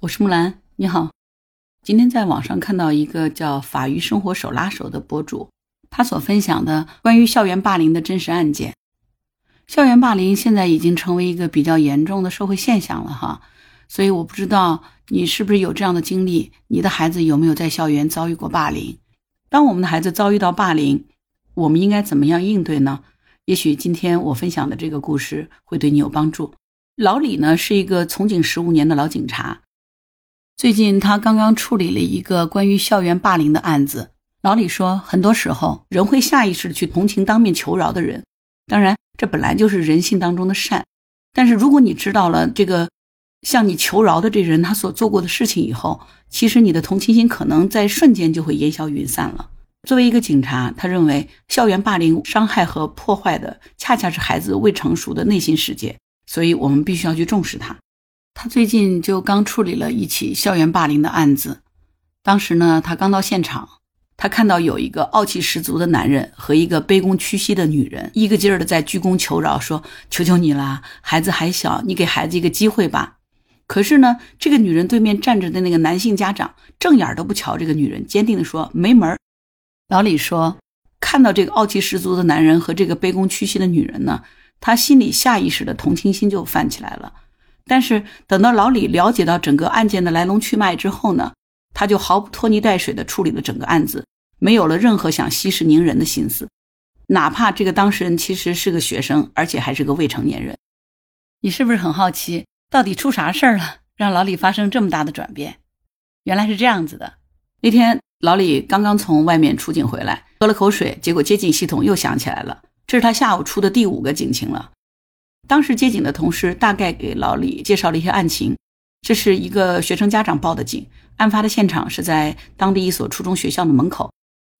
我是木兰，你好。今天在网上看到一个叫“法医生活手拉手”的博主，他所分享的关于校园霸凌的真实案件。校园霸凌现在已经成为一个比较严重的社会现象了哈，所以我不知道你是不是有这样的经历，你的孩子有没有在校园遭遇过霸凌？当我们的孩子遭遇到霸凌，我们应该怎么样应对呢？也许今天我分享的这个故事会对你有帮助。老李呢是一个从警十五年的老警察。最近他刚刚处理了一个关于校园霸凌的案子。老李说，很多时候人会下意识的去同情当面求饶的人，当然这本来就是人性当中的善。但是如果你知道了这个向你求饶的这人他所做过的事情以后，其实你的同情心可能在瞬间就会烟消云散了。作为一个警察，他认为校园霸凌伤害和破坏的恰恰是孩子未成熟的内心世界，所以我们必须要去重视他。他最近就刚处理了一起校园霸凌的案子，当时呢，他刚到现场，他看到有一个傲气十足的男人和一个卑躬屈膝的女人，一个劲儿的在鞠躬求饶，说：“求求你啦，孩子还小，你给孩子一个机会吧。”可是呢，这个女人对面站着的那个男性家长正眼都不瞧这个女人，坚定的说：“没门。”老李说，看到这个傲气十足的男人和这个卑躬屈膝的女人呢，他心里下意识的同情心就泛起来了。但是等到老李了解到整个案件的来龙去脉之后呢，他就毫不拖泥带水地处理了整个案子，没有了任何想息事宁人的心思，哪怕这个当事人其实是个学生，而且还是个未成年人。你是不是很好奇，到底出啥事儿了，让老李发生这么大的转变？原来是这样子的。那天老李刚刚从外面出警回来，喝了口水，结果接警系统又响起来了，这是他下午出的第五个警情了。当时接警的同事大概给老李介绍了一些案情，这是一个学生家长报的警，案发的现场是在当地一所初中学校的门口，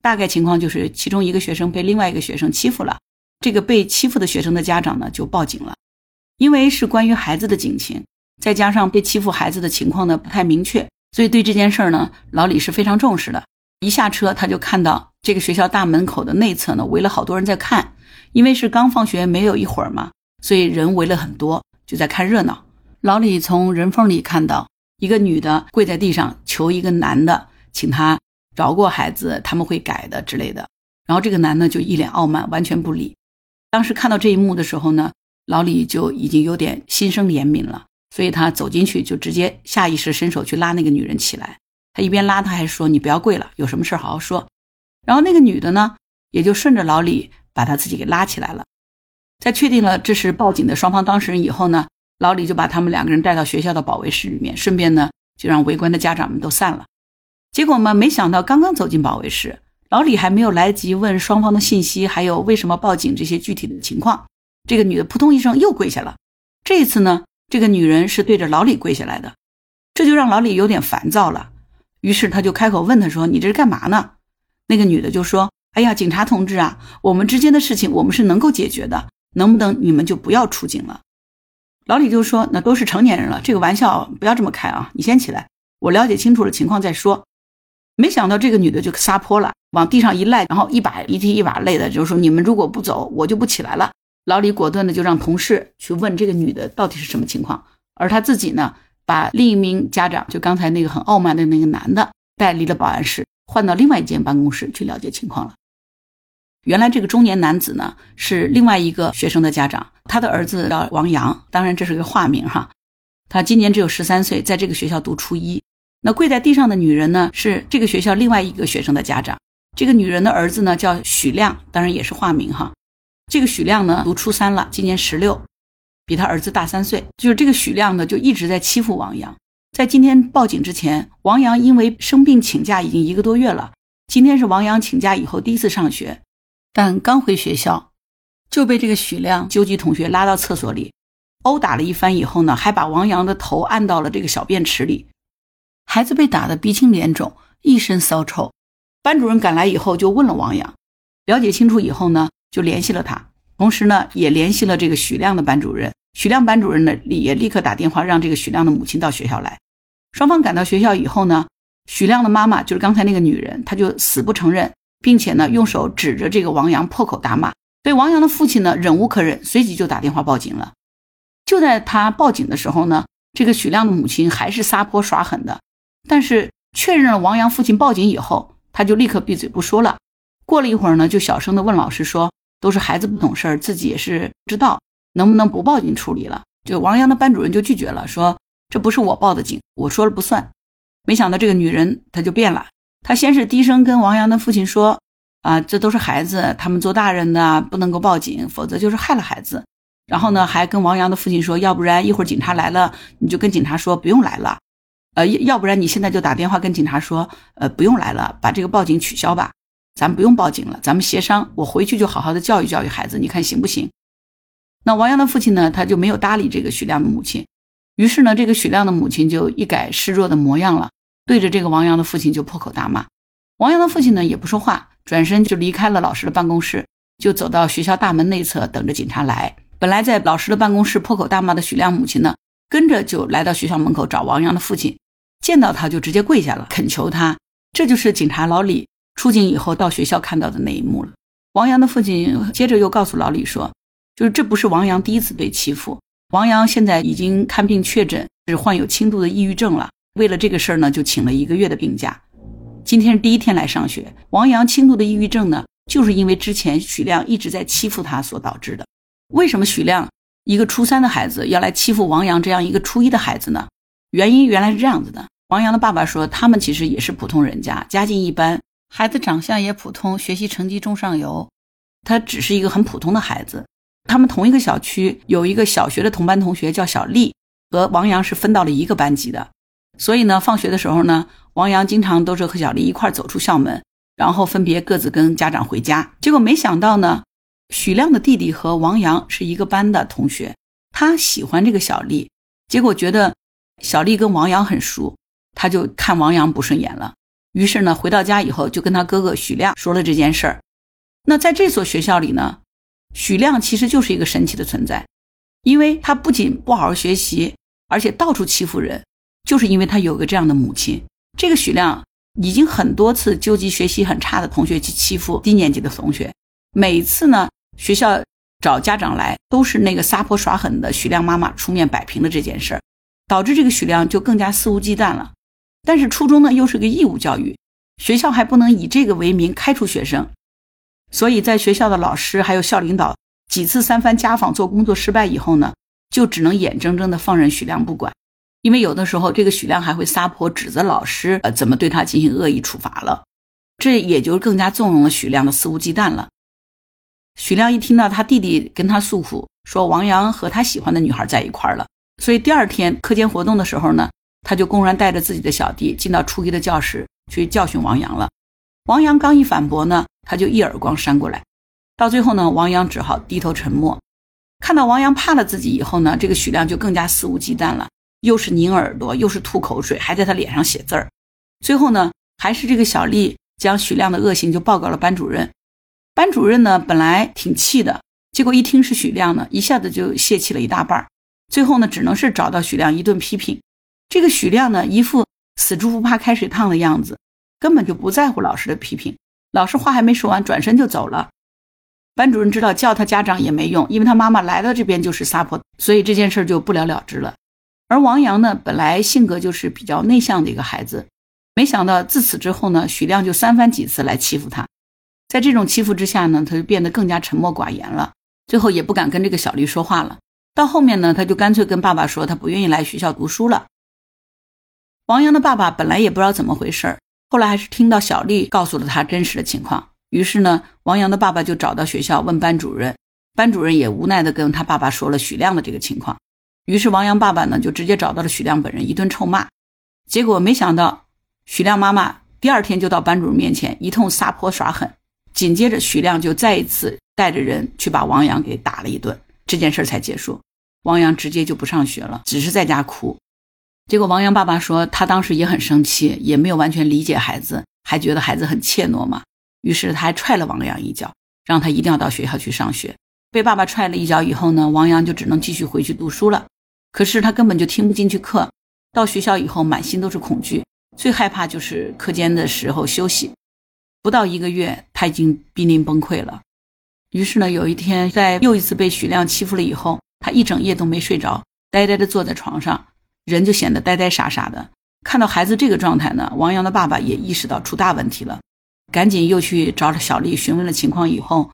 大概情况就是其中一个学生被另外一个学生欺负了，这个被欺负的学生的家长呢就报警了，因为是关于孩子的警情，再加上被欺负孩子的情况呢不太明确，所以对这件事儿呢老李是非常重视的。一下车他就看到这个学校大门口的内侧呢围了好多人在看，因为是刚放学没有一会儿嘛。所以人围了很多，就在看热闹。老李从人缝里看到一个女的跪在地上求一个男的，请他饶过孩子，他们会改的之类的。然后这个男的就一脸傲慢，完全不理。当时看到这一幕的时候呢，老李就已经有点心生怜悯了，所以他走进去就直接下意识伸手去拉那个女人起来。他一边拉，他还说：“你不要跪了，有什么事好好说。”然后那个女的呢，也就顺着老李把他自己给拉起来了。在确定了这是报警的双方当事人以后呢，老李就把他们两个人带到学校的保卫室里面，顺便呢就让围观的家长们都散了。结果嘛，没想到刚刚走进保卫室，老李还没有来得及问双方的信息，还有为什么报警这些具体的情况，这个女的扑通一声又跪下了。这一次呢，这个女人是对着老李跪下来的，这就让老李有点烦躁了。于是他就开口问她说：“你这是干嘛呢？”那个女的就说：“哎呀，警察同志啊，我们之间的事情我们是能够解决的。”能不能你们就不要出警了？老李就说：“那都是成年人了，这个玩笑不要这么开啊！你先起来，我了解清楚了情况再说。”没想到这个女的就撒泼了，往地上一赖，然后一把鼻涕一把泪的，就是说：“你们如果不走，我就不起来了。”老李果断的就让同事去问这个女的到底是什么情况，而他自己呢，把另一名家长，就刚才那个很傲慢的那个男的带离了保安室，换到另外一间办公室去了解情况了。原来这个中年男子呢是另外一个学生的家长，他的儿子叫王阳，当然这是个化名哈。他今年只有十三岁，在这个学校读初一。那跪在地上的女人呢是这个学校另外一个学生的家长，这个女人的儿子呢叫许亮，当然也是化名哈。这个许亮呢读初三了，今年十六，比他儿子大三岁。就是这个许亮呢就一直在欺负王阳。在今天报警之前，王阳因为生病请假已经一个多月了，今天是王阳请假以后第一次上学。但刚回学校，就被这个许亮纠集同学拉到厕所里，殴打了一番以后呢，还把王阳的头按到了这个小便池里。孩子被打得鼻青脸肿，一身骚臭。班主任赶来以后就问了王阳，了解清楚以后呢，就联系了他，同时呢也联系了这个许亮的班主任。许亮班主任呢也立刻打电话让这个许亮的母亲到学校来。双方赶到学校以后呢，许亮的妈妈就是刚才那个女人，她就死不承认。并且呢，用手指着这个王阳破口大骂，所以王阳的父亲呢忍无可忍，随即就打电话报警了。就在他报警的时候呢，这个许亮的母亲还是撒泼耍狠的。但是确认了王阳父亲报警以后，他就立刻闭嘴不说了。过了一会儿呢，就小声的问老师说：“都是孩子不懂事儿，自己也是知道，能不能不报警处理了？”就王阳的班主任就拒绝了，说：“这不是我报的警，我说了不算。”没想到这个女人她就变了，她先是低声跟王阳的父亲说：“啊，这都是孩子，他们做大人的不能够报警，否则就是害了孩子。”然后呢，还跟王阳的父亲说：“要不然一会儿警察来了，你就跟警察说不用来了。”呃，要不然你现在就打电话跟警察说，呃，不用来了，把这个报警取消吧，咱不用报警了，咱们协商，我回去就好好的教育教育孩子，你看行不行？那王阳的父亲呢，他就没有搭理这个许亮的母亲，于是呢，这个许亮的母亲就一改示弱的模样了，对着这个王阳的父亲就破口大骂。王阳的父亲呢也不说话，转身就离开了老师的办公室，就走到学校大门内侧等着警察来。本来在老师的办公室破口大骂的许亮母亲呢，跟着就来到学校门口找王阳的父亲。见到他就直接跪下了，恳求他。这就是警察老李出警以后到学校看到的那一幕了。王阳的父亲接着又告诉老李说：“就是这不是王阳第一次被欺负，王阳现在已经看病确诊是患有轻度的抑郁症了。为了这个事儿呢，就请了一个月的病假。今天是第一天来上学。王阳轻度的抑郁症呢，就是因为之前许亮一直在欺负他所导致的。为什么许亮一个初三的孩子要来欺负王阳这样一个初一的孩子呢？”原因原来是这样子的，王阳的爸爸说，他们其实也是普通人家，家境一般，孩子长相也普通，学习成绩中上游，他只是一个很普通的孩子。他们同一个小区有一个小学的同班同学叫小丽，和王阳是分到了一个班级的，所以呢，放学的时候呢，王阳经常都是和小丽一块走出校门，然后分别各自跟家长回家。结果没想到呢，许亮的弟弟和王阳是一个班的同学，他喜欢这个小丽，结果觉得。小丽跟王阳很熟，他就看王阳不顺眼了。于是呢，回到家以后就跟他哥哥许亮说了这件事儿。那在这所学校里呢，许亮其实就是一个神奇的存在，因为他不仅不好好学习，而且到处欺负人，就是因为他有个这样的母亲。这个许亮已经很多次纠集学习很差的同学去欺负低年级的同学，每次呢，学校找家长来都是那个撒泼耍狠的许亮妈妈出面摆平了这件事儿。导致这个许亮就更加肆无忌惮了，但是初中呢又是个义务教育，学校还不能以这个为名开除学生，所以在学校的老师还有校领导几次三番家访做工作失败以后呢，就只能眼睁睁地放任许亮不管，因为有的时候这个许亮还会撒泼指责老师呃怎么对他进行恶意处罚了，这也就更加纵容了许亮的肆无忌惮了。许亮一听到他弟弟跟他诉苦，说王阳和他喜欢的女孩在一块了。所以第二天课间活动的时候呢，他就公然带着自己的小弟进到初一的教室去教训王阳了。王阳刚一反驳呢，他就一耳光扇过来。到最后呢，王阳只好低头沉默。看到王阳怕了自己以后呢，这个许亮就更加肆无忌惮了，又是拧耳朵，又是吐口水，还在他脸上写字儿。最后呢，还是这个小丽将许亮的恶行就报告了班主任。班主任呢，本来挺气的，结果一听是许亮呢，一下子就泄气了一大半。最后呢，只能是找到许亮一顿批评。这个许亮呢，一副死猪不怕开水烫的样子，根本就不在乎老师的批评。老师话还没说完，转身就走了。班主任知道叫他家长也没用，因为他妈妈来到这边就是撒泼，所以这件事就不了了之了。而王阳呢，本来性格就是比较内向的一个孩子，没想到自此之后呢，许亮就三番几次来欺负他。在这种欺负之下呢，他就变得更加沉默寡言了，最后也不敢跟这个小丽说话了。到后面呢，他就干脆跟爸爸说，他不愿意来学校读书了。王阳的爸爸本来也不知道怎么回事儿后来还是听到小丽告诉了他真实的情况。于是呢，王阳的爸爸就找到学校问班主任，班主任也无奈的跟他爸爸说了许亮的这个情况。于是王阳爸爸呢，就直接找到了许亮本人，一顿臭骂。结果没想到，许亮妈妈第二天就到班主任面前一通撒泼耍狠，紧接着许亮就再一次带着人去把王阳给打了一顿，这件事才结束。王阳直接就不上学了，只是在家哭。结果王阳爸爸说，他当时也很生气，也没有完全理解孩子，还觉得孩子很怯懦嘛。于是他还踹了王阳一脚，让他一定要到学校去上学。被爸爸踹了一脚以后呢，王阳就只能继续回去读书了。可是他根本就听不进去课，到学校以后满心都是恐惧，最害怕就是课间的时候休息。不到一个月，他已经濒临崩溃了。于是呢，有一天在又一次被许亮欺负了以后。他一整夜都没睡着，呆呆地坐在床上，人就显得呆呆傻傻的。看到孩子这个状态呢，王阳的爸爸也意识到出大问题了，赶紧又去找小丽询问了情况。以后，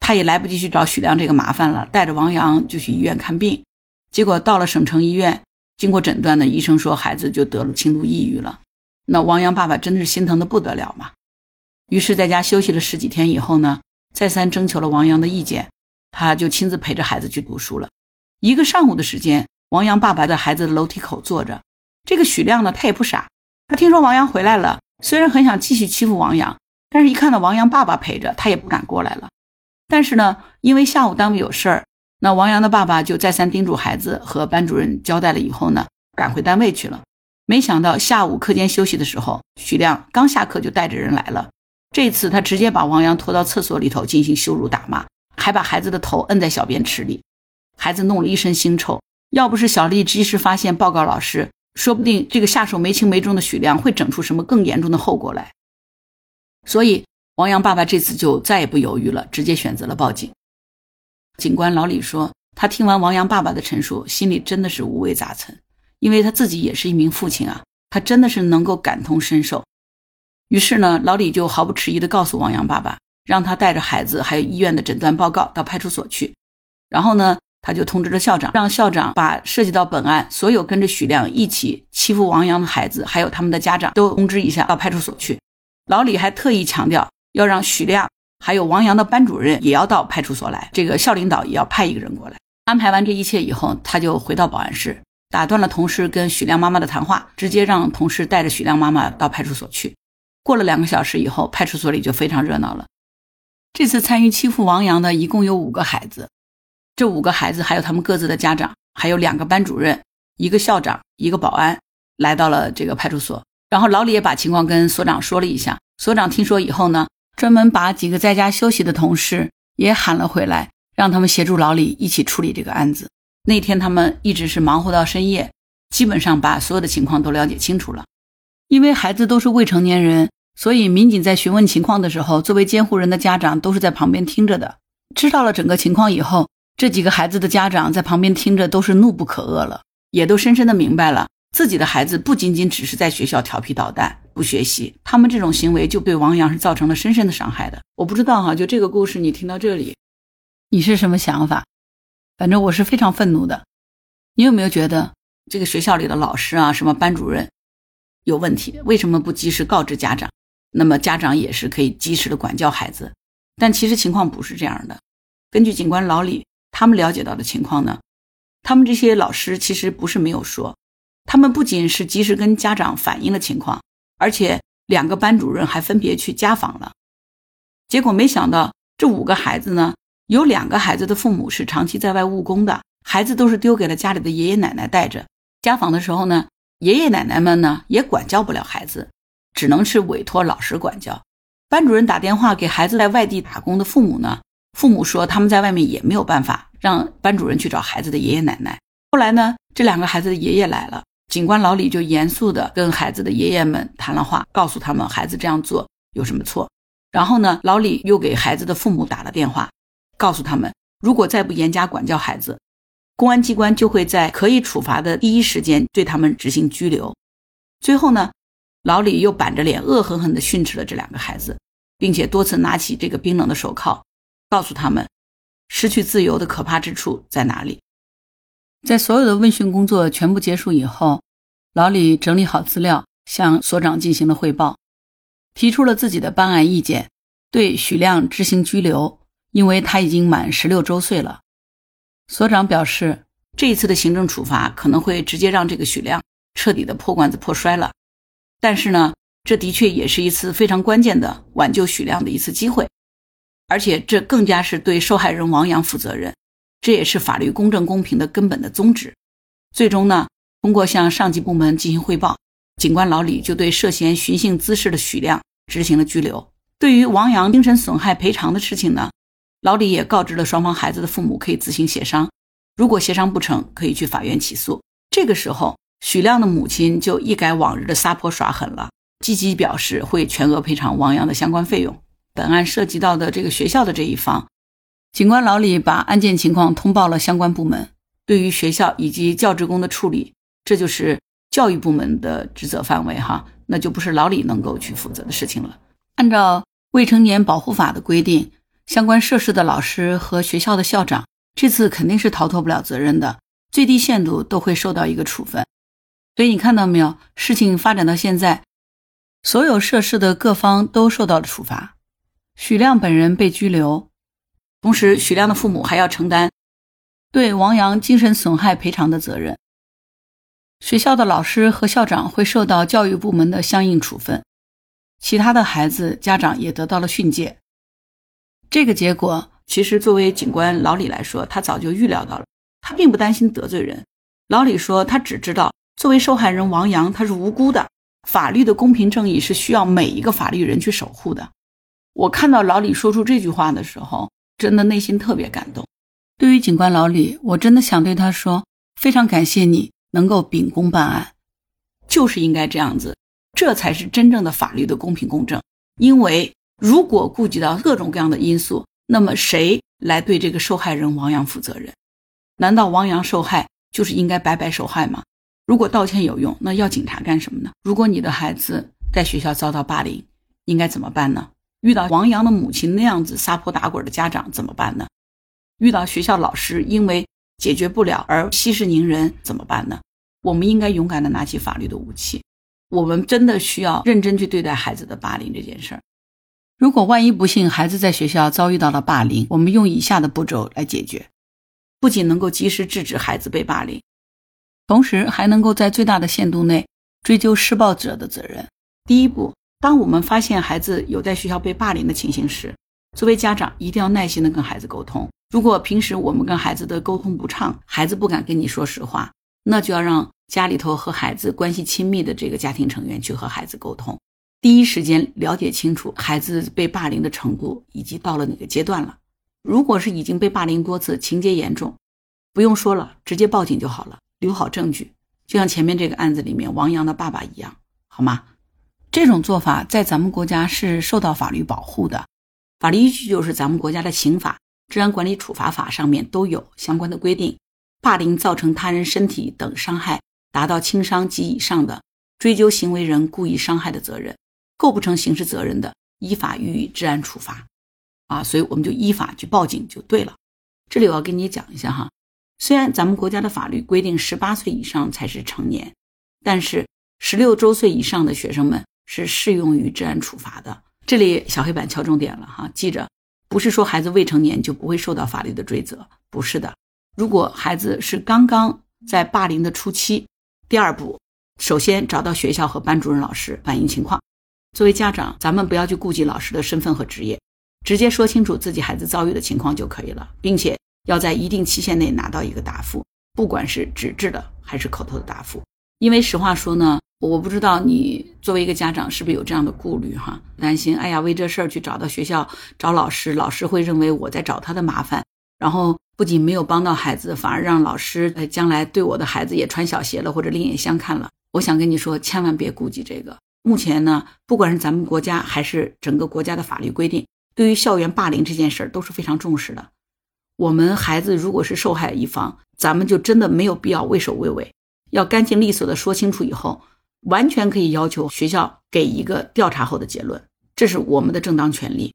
他也来不及去找许亮这个麻烦了，带着王阳就去医院看病。结果到了省城医院，经过诊断呢，医生说孩子就得了轻度抑郁了。那王阳爸爸真的是心疼的不得了嘛。于是在家休息了十几天以后呢，再三征求了王阳的意见，他就亲自陪着孩子去读书了。一个上午的时间，王阳爸爸在孩子的楼梯口坐着。这个许亮呢，他也不傻，他听说王阳回来了，虽然很想继续欺负王阳，但是一看到王阳爸爸陪着，他也不敢过来了。但是呢，因为下午单位有事儿，那王阳的爸爸就再三叮嘱孩子和班主任交代了以后呢，赶回单位去了。没想到下午课间休息的时候，许亮刚下课就带着人来了。这次他直接把王阳拖到厕所里头进行羞辱打骂，还把孩子的头摁在小便池里，孩子弄了一身腥臭。要不是小丽及时发现，报告老师。说不定这个下手没轻没重的许亮会整出什么更严重的后果来，所以王阳爸爸这次就再也不犹豫了，直接选择了报警。警官老李说，他听完王阳爸爸的陈述，心里真的是五味杂陈，因为他自己也是一名父亲啊，他真的是能够感同身受。于是呢，老李就毫不迟疑地告诉王阳爸爸，让他带着孩子还有医院的诊断报告到派出所去，然后呢。他就通知了校长，让校长把涉及到本案所有跟着许亮一起欺负王阳的孩子，还有他们的家长都通知一下到派出所去。老李还特意强调，要让许亮还有王阳的班主任也要到派出所来，这个校领导也要派一个人过来。安排完这一切以后，他就回到保安室，打断了同事跟许亮妈妈的谈话，直接让同事带着许亮妈妈到派出所去。过了两个小时以后，派出所里就非常热闹了。这次参与欺负王阳的一共有五个孩子。这五个孩子，还有他们各自的家长，还有两个班主任、一个校长、一个保安，来到了这个派出所。然后老李也把情况跟所长说了一下。所长听说以后呢，专门把几个在家休息的同事也喊了回来，让他们协助老李一起处理这个案子。那天他们一直是忙活到深夜，基本上把所有的情况都了解清楚了。因为孩子都是未成年人，所以民警在询问情况的时候，作为监护人的家长都是在旁边听着的。知道了整个情况以后。这几个孩子的家长在旁边听着，都是怒不可遏了，也都深深的明白了，自己的孩子不仅仅只是在学校调皮捣蛋不学习，他们这种行为就对王阳是造成了深深的伤害的。我不知道哈，就这个故事你听到这里，你是什么想法？反正我是非常愤怒的。你有没有觉得这个学校里的老师啊，什么班主任有问题？为什么不及时告知家长？那么家长也是可以及时的管教孩子。但其实情况不是这样的。根据警官老李。他们了解到的情况呢？他们这些老师其实不是没有说，他们不仅是及时跟家长反映了情况，而且两个班主任还分别去家访了。结果没想到，这五个孩子呢，有两个孩子的父母是长期在外务工的，孩子都是丢给了家里的爷爷奶奶带着。家访的时候呢，爷爷奶奶们呢也管教不了孩子，只能是委托老师管教。班主任打电话给孩子在外地打工的父母呢。父母说他们在外面也没有办法，让班主任去找孩子的爷爷奶奶。后来呢，这两个孩子的爷爷来了，警官老李就严肃地跟孩子的爷爷们谈了话，告诉他们孩子这样做有什么错。然后呢，老李又给孩子的父母打了电话，告诉他们如果再不严加管教孩子，公安机关就会在可以处罚的第一时间对他们执行拘留。最后呢，老李又板着脸恶狠狠地训斥了这两个孩子，并且多次拿起这个冰冷的手铐。告诉他们，失去自由的可怕之处在哪里。在所有的问讯工作全部结束以后，老李整理好资料，向所长进行了汇报，提出了自己的办案意见，对许亮执行拘留，因为他已经满十六周岁了。所长表示，这一次的行政处罚可能会直接让这个许亮彻底的破罐子破摔了，但是呢，这的确也是一次非常关键的挽救许亮的一次机会。而且这更加是对受害人王阳负责任，这也是法律公正公平的根本的宗旨。最终呢，通过向上级部门进行汇报，警官老李就对涉嫌寻衅滋事的许亮执行了拘留。对于王阳精神损害赔偿的事情呢，老李也告知了双方孩子的父母可以自行协商，如果协商不成，可以去法院起诉。这个时候，许亮的母亲就一改往日的撒泼耍狠了，积极表示会全额赔偿王阳的相关费用。本案涉及到的这个学校的这一方，警官老李把案件情况通报了相关部门，对于学校以及教职工的处理这就是教育部门的职责范围哈，那就不是老李能够去负责的事情了。按照未成年保护法的规定，相关涉事的老师和学校的校长，这次肯定是逃脱不了责任的，最低限度都会受到一个处分。所以你看到没有？事情发展到现在，所有涉事的各方都受到了处罚，许亮本人被拘留，同时许亮的父母还要承担对王阳精神损害赔偿的责任。学校的老师和校长会受到教育部门的相应处分，其他的孩子家长也得到了训诫。这个结果，其实作为警官老李来说，他早就预料到了，他并不担心得罪人。老李说，他只知道。作为受害人，王阳他是无辜的。法律的公平正义是需要每一个法律人去守护的。我看到老李说出这句话的时候，真的内心特别感动。对于警官老李，我真的想对他说：非常感谢你能够秉公办案，就是应该这样子，这才是真正的法律的公平公正。因为如果顾及到各种各样的因素，那么谁来对这个受害人王阳负责任？难道王阳受害就是应该白白受害吗？如果道歉有用，那要警察干什么呢？如果你的孩子在学校遭到霸凌，应该怎么办呢？遇到王阳的母亲那样子撒泼打滚的家长怎么办呢？遇到学校老师因为解决不了而息事宁人怎么办呢？我们应该勇敢的拿起法律的武器。我们真的需要认真去对待孩子的霸凌这件事儿。如果万一不幸孩子在学校遭遇到了霸凌，我们用以下的步骤来解决，不仅能够及时制止孩子被霸凌。同时还能够在最大的限度内追究施暴者的责任。第一步，当我们发现孩子有在学校被霸凌的情形时，作为家长一定要耐心的跟孩子沟通。如果平时我们跟孩子的沟通不畅，孩子不敢跟你说实话，那就要让家里头和孩子关系亲密的这个家庭成员去和孩子沟通，第一时间了解清楚孩子被霸凌的程度以及到了哪个阶段了。如果是已经被霸凌多次，情节严重，不用说了，直接报警就好了。留好证据，就像前面这个案子里面王阳的爸爸一样，好吗？这种做法在咱们国家是受到法律保护的，法律依据就是咱们国家的刑法、治安管理处罚法上面都有相关的规定。霸凌造成他人身体等伤害达到轻伤及以上的，追究行为人故意伤害的责任，构不成刑事责任的，依法予以治安处罚。啊，所以我们就依法去报警就对了。这里我要跟你讲一下哈。虽然咱们国家的法律规定十八岁以上才是成年，但是十六周岁以上的学生们是适用于治安处罚的。这里小黑板敲重点了哈，记着，不是说孩子未成年就不会受到法律的追责，不是的。如果孩子是刚刚在霸凌的初期，第二步，首先找到学校和班主任老师反映情况。作为家长，咱们不要去顾及老师的身份和职业，直接说清楚自己孩子遭遇的情况就可以了，并且。要在一定期限内拿到一个答复，不管是纸质的还是口头的答复。因为实话说呢，我不知道你作为一个家长是不是有这样的顾虑哈，担心哎呀为这事儿去找到学校找老师，老师会认为我在找他的麻烦，然后不仅没有帮到孩子，反而让老师呃将来对我的孩子也穿小鞋了或者另眼相看了。我想跟你说，千万别顾及这个。目前呢，不管是咱们国家还是整个国家的法律规定，对于校园霸凌这件事儿都是非常重视的。我们孩子如果是受害一方，咱们就真的没有必要畏首畏尾，要干净利索的说清楚以后，完全可以要求学校给一个调查后的结论，这是我们的正当权利。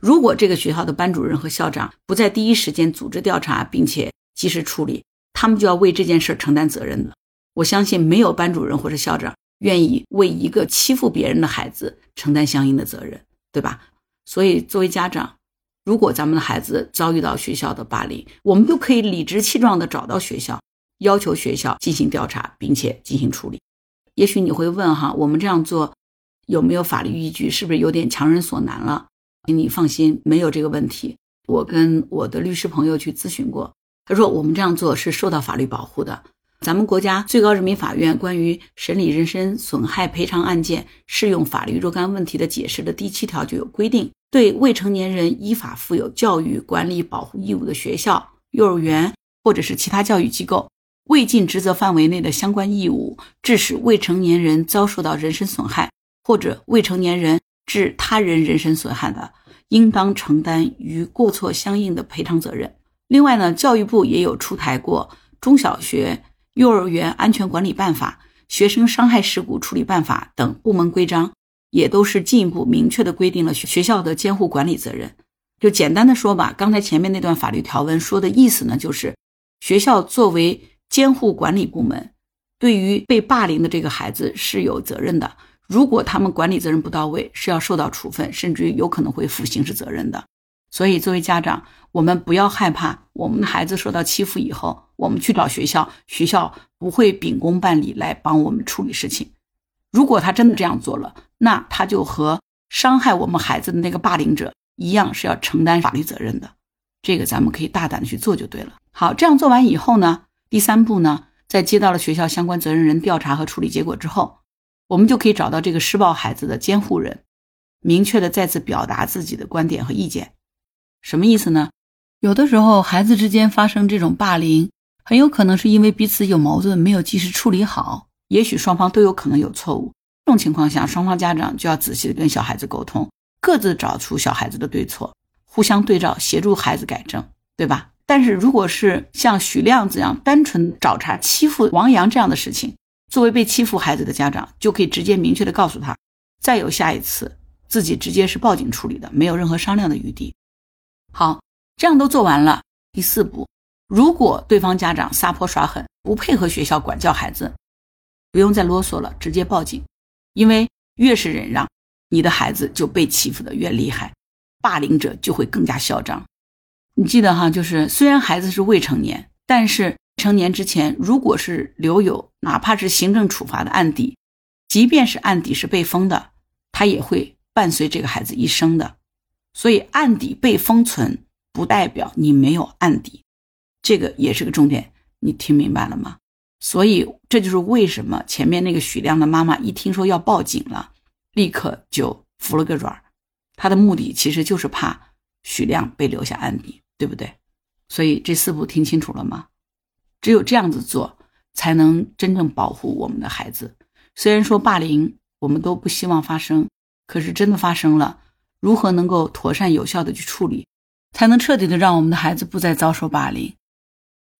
如果这个学校的班主任和校长不在第一时间组织调查并且及时处理，他们就要为这件事承担责任了。我相信没有班主任或者校长愿意为一个欺负别人的孩子承担相应的责任，对吧？所以作为家长。如果咱们的孩子遭遇到学校的霸凌，我们就可以理直气壮地找到学校，要求学校进行调查，并且进行处理。也许你会问哈，我们这样做有没有法律依据？是不是有点强人所难了？你放心，没有这个问题。我跟我的律师朋友去咨询过，他说我们这样做是受到法律保护的。咱们国家最高人民法院关于审理人身损害赔偿案件适用法律若干问题的解释的第七条就有规定。对未成年人依法负有教育管理保护义务的学校、幼儿园或者是其他教育机构，未尽职责范围内的相关义务，致使未成年人遭受到人身损害，或者未成年人致他人人身损害的，应当承担与过错相应的赔偿责任。另外呢，教育部也有出台过中小学幼儿园安全管理办法》《学生伤害事故处理办法》等部门规章，也都是进一步明确的规定了学校的监护管理责任。就简单的说吧，刚才前面那段法律条文说的意思呢，就是学校作为监护管理部门，对于被霸凌的这个孩子是有责任的。如果他们管理责任不到位，是要受到处分，甚至于有可能会负刑事责任的。所以，作为家长，我们不要害怕，我们的孩子受到欺负以后，我们去找学校，学校不会秉公办理来帮我们处理事情。如果他真的这样做了，那他就和伤害我们孩子的那个霸凌者一样，是要承担法律责任的。这个咱们可以大胆的去做就对了。好，这样做完以后呢，第三步呢，在接到了学校相关责任人调查和处理结果之后。我们就可以找到这个施暴孩子的监护人，明确的再次表达自己的观点和意见。什么意思呢？有的时候孩子之间发生这种霸凌，很有可能是因为彼此有矛盾，没有及时处理好。也许双方都有可能有错误。这种情况下，双方家长就要仔细的跟小孩子沟通，各自找出小孩子的对错，互相对照，协助孩子改正，对吧？但是如果是像许亮这样单纯找茬欺负王阳这样的事情，作为被欺负孩子的家长，就可以直接明确的告诉他，再有下一次，自己直接是报警处理的，没有任何商量的余地。好，这样都做完了。第四步，如果对方家长撒泼耍狠，不配合学校管教孩子，不用再啰嗦了，直接报警。因为越是忍让，你的孩子就被欺负的越厉害，霸凌者就会更加嚣张。你记得哈，就是虽然孩子是未成年，但是。成年之前，如果是留有哪怕是行政处罚的案底，即便是案底是被封的，他也会伴随这个孩子一生的。所以案底被封存，不代表你没有案底，这个也是个重点。你听明白了吗？所以这就是为什么前面那个许亮的妈妈一听说要报警了，立刻就服了个软儿。他的目的其实就是怕许亮被留下案底，对不对？所以这四步听清楚了吗？只有这样子做，才能真正保护我们的孩子。虽然说霸凌我们都不希望发生，可是真的发生了，如何能够妥善有效的去处理，才能彻底的让我们的孩子不再遭受霸凌？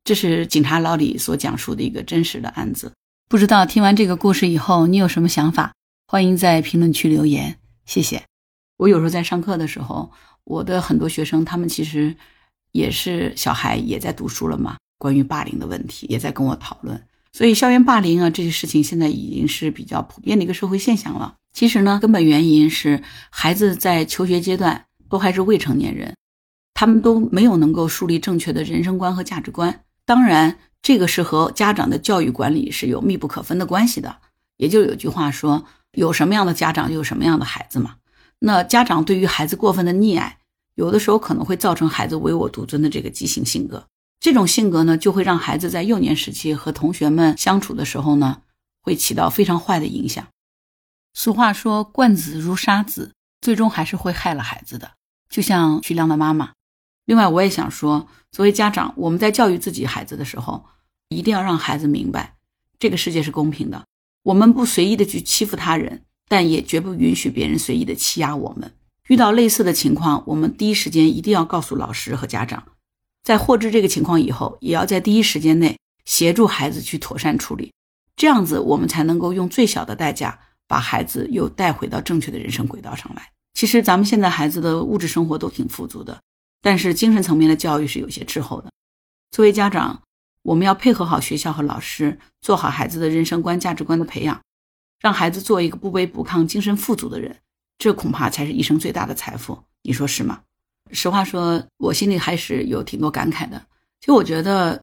这是警察老李所讲述的一个真实的案子。不知道听完这个故事以后，你有什么想法？欢迎在评论区留言，谢谢。我有时候在上课的时候，我的很多学生，他们其实也是小孩，也在读书了嘛。关于霸凌的问题，也在跟我讨论。所以，校园霸凌啊，这些事情现在已经是比较普遍的一个社会现象了。其实呢，根本原因是孩子在求学阶段都还是未成年人，他们都没有能够树立正确的人生观和价值观。当然，这个是和家长的教育管理是有密不可分的关系的。也就有句话说：“有什么样的家长，就有什么样的孩子嘛。”那家长对于孩子过分的溺爱，有的时候可能会造成孩子唯我独尊的这个畸形性格。这种性格呢，就会让孩子在幼年时期和同学们相处的时候呢，会起到非常坏的影响。俗话说“惯子如杀子”，最终还是会害了孩子的。就像徐亮的妈妈。另外，我也想说，作为家长，我们在教育自己孩子的时候，一定要让孩子明白，这个世界是公平的。我们不随意的去欺负他人，但也绝不允许别人随意的欺压我们。遇到类似的情况，我们第一时间一定要告诉老师和家长。在获知这个情况以后，也要在第一时间内协助孩子去妥善处理，这样子我们才能够用最小的代价把孩子又带回到正确的人生轨道上来。其实咱们现在孩子的物质生活都挺富足的，但是精神层面的教育是有些滞后的。作为家长，我们要配合好学校和老师，做好孩子的人生观、价值观的培养，让孩子做一个不卑不亢、精神富足的人，这恐怕才是一生最大的财富。你说是吗？实话说，我心里还是有挺多感慨的。就我觉得，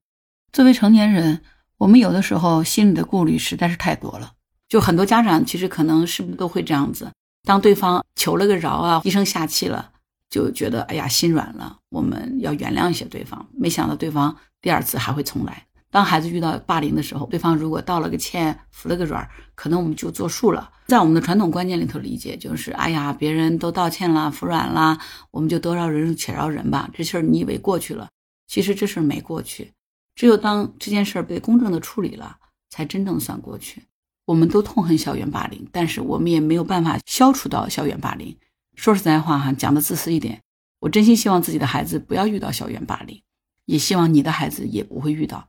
作为成年人，我们有的时候心里的顾虑实在是太多了。就很多家长其实可能是不是都会这样子：当对方求了个饶啊，低声下气了，就觉得哎呀心软了，我们要原谅一些对方。没想到对方第二次还会重来。当孩子遇到霸凌的时候，对方如果道了个歉，服了个软，可能我们就作数了。在我们的传统观念里头理解，就是哎呀，别人都道歉了，服软了，我们就得饶人且饶人吧。这事儿你以为过去了，其实这事儿没过去。只有当这件事儿被公正的处理了，才真正算过去。我们都痛恨校园霸凌，但是我们也没有办法消除到校园霸凌。说实在话哈，讲的自私一点，我真心希望自己的孩子不要遇到校园霸凌，也希望你的孩子也不会遇到。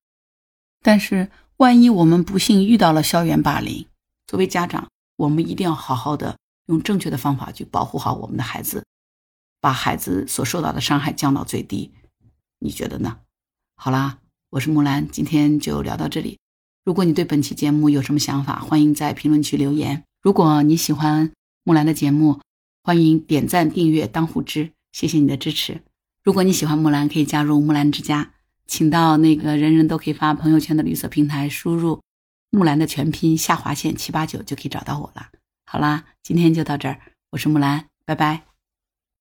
但是万一我们不幸遇到了校园霸凌，作为家长，我们一定要好好的用正确的方法去保护好我们的孩子，把孩子所受到的伤害降到最低。你觉得呢？好啦，我是木兰，今天就聊到这里。如果你对本期节目有什么想法，欢迎在评论区留言。如果你喜欢木兰的节目，欢迎点赞、订阅、当护知，谢谢你的支持。如果你喜欢木兰，可以加入木兰之家，请到那个人人都可以发朋友圈的绿色平台，输入木兰的全拼下划线七八九就可以找到我了。好啦，今天就到这儿，我是木兰，拜拜。